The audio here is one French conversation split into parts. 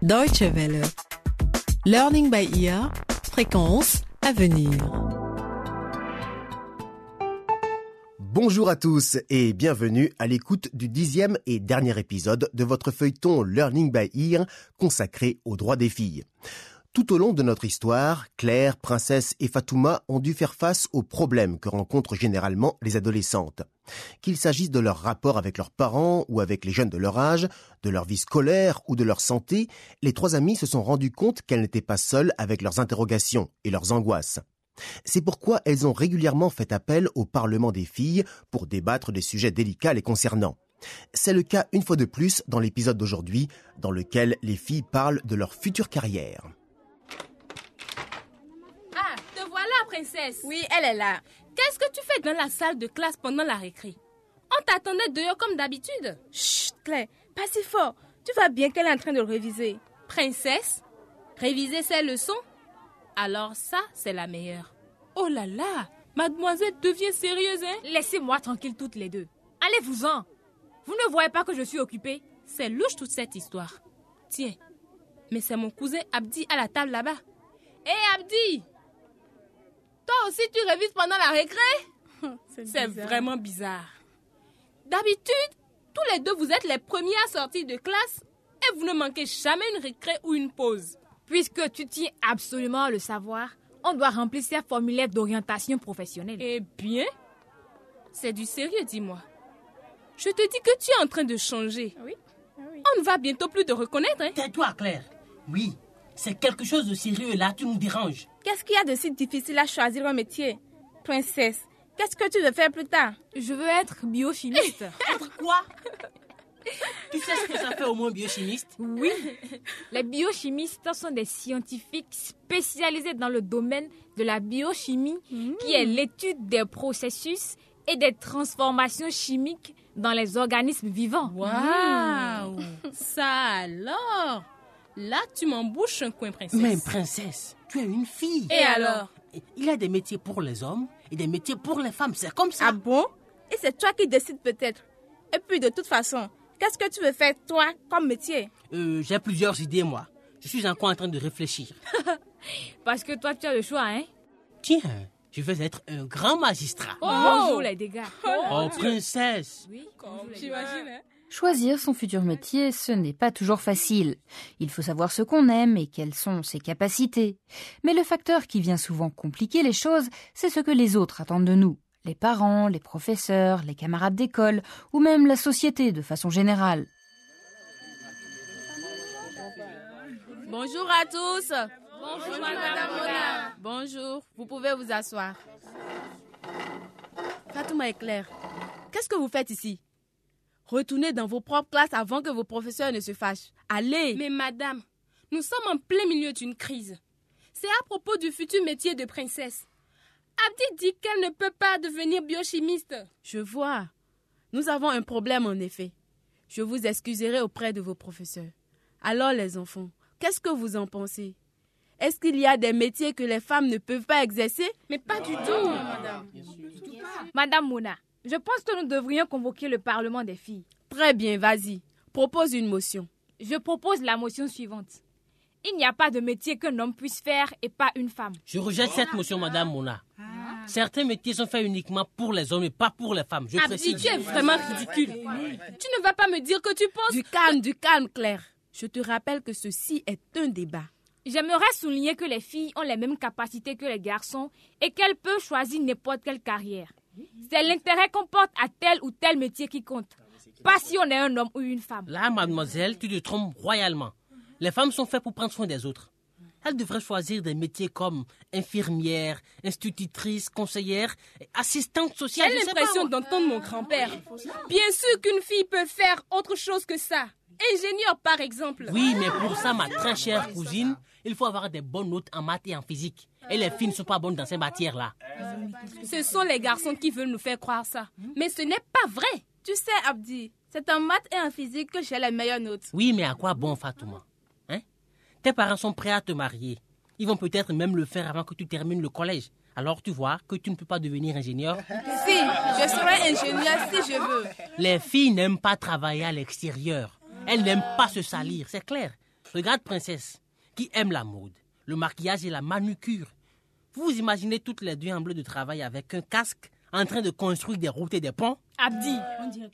Deutsche Welle. Learning by ear. Fréquence à venir. Bonjour à tous et bienvenue à l'écoute du dixième et dernier épisode de votre feuilleton Learning by Ear consacré aux droits des filles. Tout au long de notre histoire, Claire, Princesse et Fatouma ont dû faire face aux problèmes que rencontrent généralement les adolescentes. Qu'il s'agisse de leur rapport avec leurs parents ou avec les jeunes de leur âge, de leur vie scolaire ou de leur santé, les trois amies se sont rendues compte qu'elles n'étaient pas seules avec leurs interrogations et leurs angoisses. C'est pourquoi elles ont régulièrement fait appel au Parlement des filles pour débattre des sujets délicats les concernant. C'est le cas une fois de plus dans l'épisode d'aujourd'hui, dans lequel les filles parlent de leur future carrière. Princesse. Oui, elle est là. Qu'est-ce que tu fais dans la salle de classe pendant la récré? On t'attendait dehors comme d'habitude. Chut, Claire, pas si fort. Tu vois bien qu'elle est en train de réviser. Princesse, réviser ses leçons? Alors ça, c'est la meilleure. Oh là là, mademoiselle devient sérieuse, hein? Laissez-moi tranquille toutes les deux. Allez-vous-en. Vous ne voyez pas que je suis occupée? C'est louche toute cette histoire. Tiens, mais c'est mon cousin Abdi à la table là-bas. Hé Abdi toi aussi, tu révises pendant la récré? C'est vraiment bizarre. D'habitude, tous les deux, vous êtes les premiers à sortir de classe et vous ne manquez jamais une récré ou une pause. Puisque tu tiens absolument à le savoir, on doit remplir ces formulaires d'orientation professionnelle. Eh bien, c'est du sérieux, dis-moi. Je te dis que tu es en train de changer. Oui. Ah oui. On ne va bientôt plus te reconnaître. Hein? Tais-toi, Claire. Oui, c'est quelque chose de sérieux là, tu nous déranges. Qu'est-ce qu'il y a de si difficile à choisir un métier Princesse, qu'est-ce que tu veux faire plus tard? Je veux être biochimiste. être quoi? Tu sais ce que ça fait au moins biochimiste? Oui. Les biochimistes sont des scientifiques spécialisés dans le domaine de la biochimie, qui est l'étude des processus et des transformations chimiques dans les organismes vivants. Waouh Ça alors? Là, tu m'embouches un coin, princesse. Mais princesse, tu es une fille. Et alors? Il y a des métiers pour les hommes et des métiers pour les femmes. C'est comme ça. Ah bon? Et c'est toi qui décides peut-être. Et puis de toute façon, qu'est-ce que tu veux faire toi comme métier? Euh, J'ai plusieurs idées, moi. Je suis encore en train de réfléchir. Parce que toi, tu as le choix, hein? Tiens, je vais être un grand magistrat. Oh Bonjour les dégâts. Oh, princesse. Oui, j'imagine. Hein? Choisir son futur métier, ce n'est pas toujours facile. Il faut savoir ce qu'on aime et quelles sont ses capacités. Mais le facteur qui vient souvent compliquer les choses, c'est ce que les autres attendent de nous. Les parents, les professeurs, les camarades d'école, ou même la société de façon générale. Bonjour à tous. Bonjour, Madame Mona. Bonjour, vous pouvez vous asseoir. Fatouma et Claire, qu'est-ce que vous faites ici? Retournez dans vos propres classes avant que vos professeurs ne se fâchent. Allez Mais madame, nous sommes en plein milieu d'une crise. C'est à propos du futur métier de princesse. Abdi dit qu'elle ne peut pas devenir biochimiste. Je vois. Nous avons un problème en effet. Je vous excuserai auprès de vos professeurs. Alors les enfants, qu'est-ce que vous en pensez? Est-ce qu'il y a des métiers que les femmes ne peuvent pas exercer? Mais pas du tout, madame. Madame Mona, je pense que nous devrions convoquer le Parlement des filles. Très bien, vas-y. Propose une motion. Je propose la motion suivante. Il n'y a pas de métier qu'un homme puisse faire et pas une femme. Je rejette cette motion, Madame Mona. Certains métiers sont faits uniquement pour les hommes et pas pour les femmes. Je Abdi, précise. tu es vraiment ridicule. Tu ne vas pas me dire que tu penses... Du calme, du calme, Claire. Je te rappelle que ceci est un débat. J'aimerais souligner que les filles ont les mêmes capacités que les garçons et qu'elles peuvent choisir n'importe quelle carrière. C'est l'intérêt qu'on porte à tel ou tel métier qui compte. Pas si on est un homme ou une femme. Là, mademoiselle, tu te trompes royalement. Les femmes sont faites pour prendre soin des autres. Elles devraient choisir des métiers comme infirmière, institutrice, conseillère, assistante sociale. J'ai l'impression d'entendre mon grand-père. Bien sûr qu'une fille peut faire autre chose que ça. Ingénieur, par exemple. Oui, mais pour ça, ma très chère cousine, il faut avoir des bonnes notes en maths et en physique. Et les filles ne sont pas bonnes dans ces matières-là. Ce sont les garçons qui veulent nous faire croire ça. Mais ce n'est pas vrai. Tu sais, Abdi, c'est en maths et en physique que j'ai les meilleures notes. Oui, mais à quoi bon, Fatouma? Hein? Tes parents sont prêts à te marier. Ils vont peut-être même le faire avant que tu termines le collège. Alors tu vois que tu ne peux pas devenir ingénieur. Si, je serai ingénieur si je veux. Les filles n'aiment pas travailler à l'extérieur. Elles n'aiment pas se salir, c'est clair. Regarde Princesse, qui aime la mode, le maquillage et la manucure. Vous vous imaginez toutes les deux en bleu de travail avec un casque en train de construire des routes et des ponts Abdi,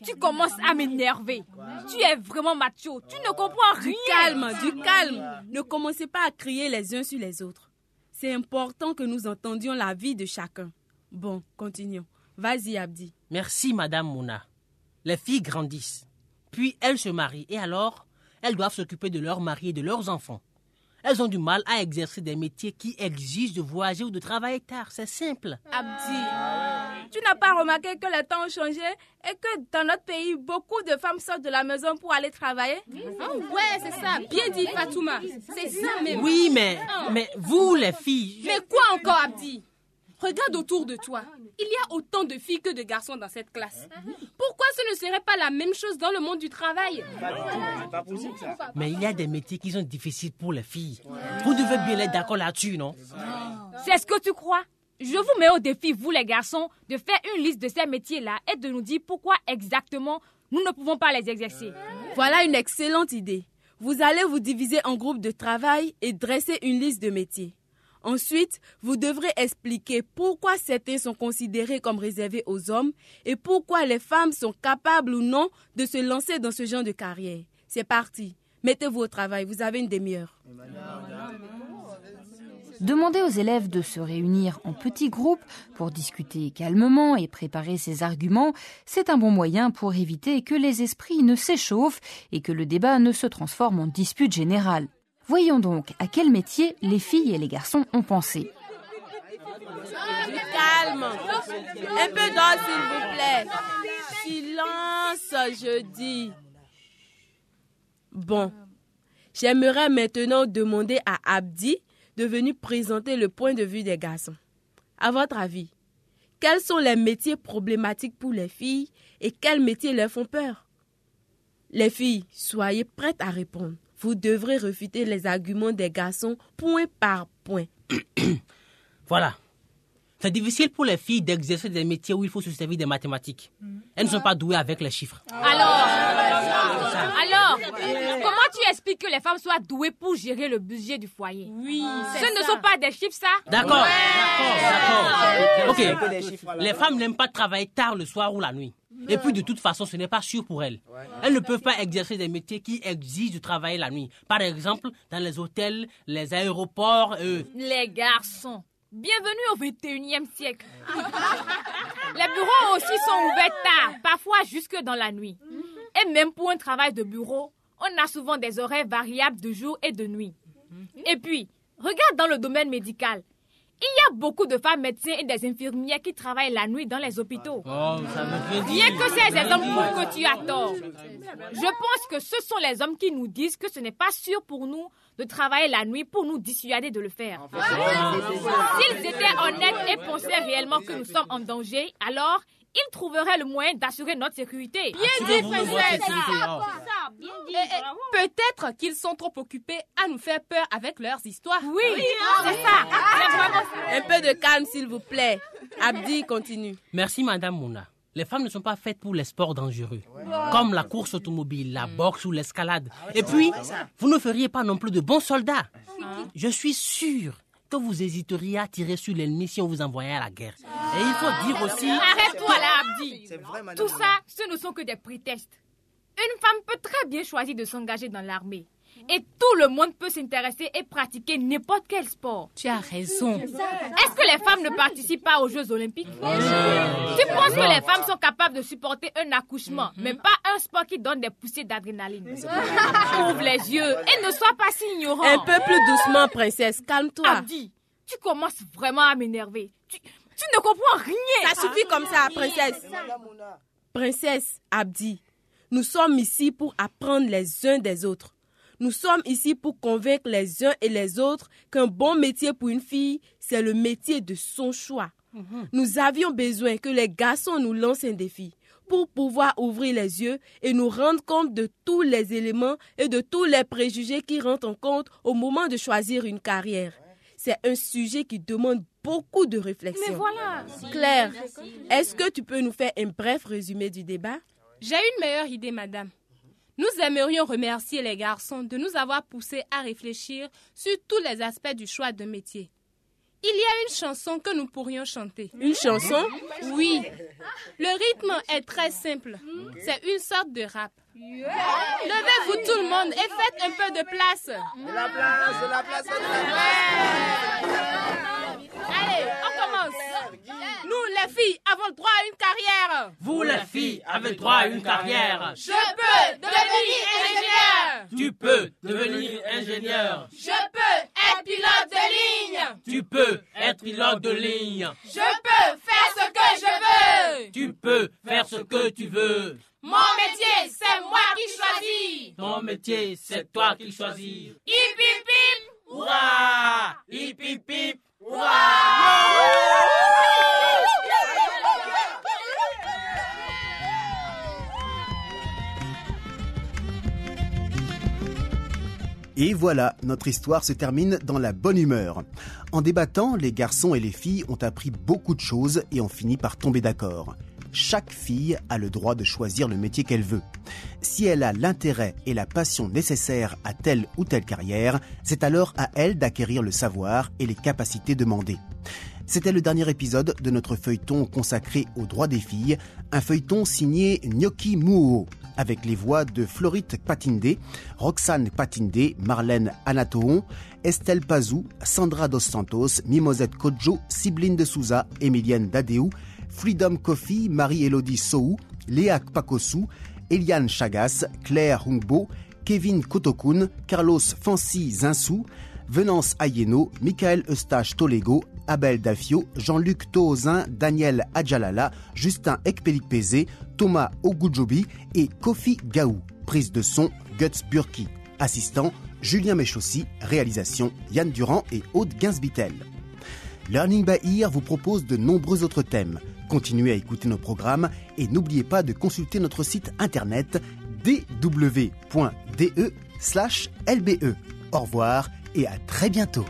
tu commences à m'énerver. Tu es vraiment macho. Tu ne comprends rien. Du calme, du calme. Ne commencez pas à crier les uns sur les autres. C'est important que nous entendions la vie de chacun. Bon, continuons. Vas-y, Abdi. Merci, Madame Mouna. Les filles grandissent. Puis elles se marient. Et alors, elles doivent s'occuper de leurs maris et de leurs enfants. Elles ont du mal à exercer des métiers qui exigent de voyager ou de travailler tard. C'est simple. Abdi, tu n'as pas remarqué que les temps ont changé et que dans notre pays, beaucoup de femmes sortent de la maison pour aller travailler? Oh ouais, c'est ça. Bien dit, Fatouma. C'est ça même. Oui, mais, mais vous, les filles. Mais quoi encore, Abdi? Regarde autour de toi. Il y a autant de filles que de garçons dans cette classe. Pourquoi ce ne serait pas la même chose dans le monde du travail? Mais il y a des métiers qui sont difficiles pour les filles. Vous devez bien être d'accord là-dessus, non? C'est ce que tu crois Je vous mets au défi, vous les garçons, de faire une liste de ces métiers-là et de nous dire pourquoi exactement nous ne pouvons pas les exercer. Voilà une excellente idée. Vous allez vous diviser en groupes de travail et dresser une liste de métiers. Ensuite, vous devrez expliquer pourquoi certains sont considérés comme réservés aux hommes et pourquoi les femmes sont capables ou non de se lancer dans ce genre de carrière. C'est parti. Mettez-vous au travail, vous avez une demi-heure. Demander aux élèves de se réunir en petits groupes pour discuter calmement et préparer ses arguments, c'est un bon moyen pour éviter que les esprits ne s'échauffent et que le débat ne se transforme en dispute générale. Voyons donc à quel métier les filles et les garçons ont pensé. Calme. Un peu d'ordre, s'il vous plaît. Silence, je dis. Bon. J'aimerais maintenant demander à Abdi de venir présenter le point de vue des garçons. À votre avis, quels sont les métiers problématiques pour les filles et quels métiers leur font peur? Les filles, soyez prêtes à répondre. Vous devrez refuter les arguments des garçons point par point. Voilà. C'est difficile pour les filles d'exercer des métiers où il faut se servir des mathématiques. Elles ne sont pas douées avec les chiffres. Alors, alors, comment tu expliques que les femmes soient douées pour gérer le budget du foyer? Oui, Ce ne sont pas des chiffres, ça? D'accord, d'accord, d'accord. Ok. Les femmes n'aiment pas travailler tard le soir ou la nuit. Et puis de toute façon, ce n'est pas sûr pour elles. Elles ne peuvent pas exercer des métiers qui exigent de travailler la nuit. Par exemple, dans les hôtels, les aéroports. euh, Les garçons, bienvenue au 21e siècle. Les bureaux aussi sont ouverts tard, parfois jusque dans la nuit. Et même pour un travail de bureau, on a souvent des horaires variables de jour et de nuit. Et puis, regarde dans le domaine médical. Il y a beaucoup de femmes médecins et des infirmières qui travaillent la nuit dans les hôpitaux. Oh, ça me fait Bien que ces exemples prouvent que tu as tort. Je pense que ce sont les hommes qui nous disent que ce n'est pas sûr pour nous de travailler la nuit pour nous dissuader de le faire. S'ils étaient honnêtes et pensaient réellement que nous sommes en danger, alors ils trouveraient le moyen d'assurer notre sécurité. De votre sécurité, oh. Eh, eh, Peut-être qu'ils sont trop occupés à nous faire peur avec leurs histoires. Oui, c'est ça. C'est vraiment ça. Un peu de calme, s'il vous plaît. Abdi, continue. Merci, Madame Mouna. Les femmes ne sont pas faites pour les sports dangereux, comme la course automobile, la boxe ou l'escalade. Et puis, vous ne feriez pas non plus de bons soldats. Je suis sûr que vous hésiteriez à tirer sur l'ennemi si on vous envoyait à la guerre. Et il faut dire aussi... Arrête-toi là, Abdi. Tout ça, ce ne sont que des prétextes. Une femme peut très bien choisir de s'engager dans l'armée. Et tout le monde peut s'intéresser et pratiquer n'importe quel sport. Tu as raison. Est-ce que les femmes ne participent pas aux Jeux Olympiques? Tu penses que les femmes sont capables de supporter un accouchement, mais pas un sport qui donne des poussées d'adrénaline Ouvre les yeux et ne sois pas si ignorant. Un peu plus doucement, princesse. Calme-toi. Abdi, tu commences vraiment à m'énerver. Tu, tu ne comprends rien. Ça suffit comme ça, princesse. Princesse Abdi, nous sommes ici pour apprendre les uns des autres. Nous sommes ici pour convaincre les uns et les autres qu'un bon métier pour une fille, c'est le métier de son choix. Nous avions besoin que les garçons nous lancent un défi pour pouvoir ouvrir les yeux et nous rendre compte de tous les éléments et de tous les préjugés qui rentrent en compte au moment de choisir une carrière. C'est un sujet qui demande beaucoup de réflexion. Mais voilà. Claire, est-ce que tu peux nous faire un bref résumé du débat? J'ai une meilleure idée, madame. Nous aimerions remercier les garçons de nous avoir poussés à réfléchir sur tous les aspects du choix de métier. Il y a une chanson que nous pourrions chanter. Une chanson? Oui. Le rythme est très simple. C'est une sorte de rap. Levez-vous tout le monde et faites un peu de place. De la place, de la place, de la place. Allez, on commence. Nous, les filles, avons le droit à une carrière. Vous, les filles, avez le droit à une carrière. Je peux devenir ingénieur. Tu peux devenir ingénieur. Je peux être pilote de ligne. Tu peux être pilote de ligne. Je peux faire ce que je veux. Tu peux faire ce que tu veux. Mon métier, c'est moi qui choisis. Ton métier, c'est toi qui choisis. Hip hip hip. Hurrah Hip hip hip. Et voilà, notre histoire se termine dans la bonne humeur. En débattant, les garçons et les filles ont appris beaucoup de choses et ont fini par tomber d'accord. Chaque fille a le droit de choisir le métier qu'elle veut. Si elle a l'intérêt et la passion nécessaires à telle ou telle carrière, c'est alors à elle d'acquérir le savoir et les capacités demandées. C'était le dernier épisode de notre feuilleton consacré aux droits des filles, un feuilleton signé Gnocchi Muo, avec les voix de Florite Patinde, Roxane Patinde, Marlène Anatoon, Estelle Pazou, Sandra Dos Santos, Mimosette Kodjo, Sibline de Souza, Emilienne Dadeu, Freedom Coffee, Marie-Élodie Sou, Léa Pakosu, Eliane Chagas, Claire Hungbo, Kevin Kotokun, Carlos Fancy Zinsou, Venance Ayeno, Michael Eustache Tolego, Abel Dafio, Jean-Luc Toozin, Daniel Adjalala, Justin Ekpelikpeze, Thomas Ogujobi et Kofi Gaou. Prise de son, Guts Burki. Assistant, Julien Méchossi. Réalisation, Yann Durand et Aude Gainsbittel. Learning by Ear vous propose de nombreux autres thèmes. Continuez à écouter nos programmes et n'oubliez pas de consulter notre site internet dw.de/lbe. Au revoir et à très bientôt.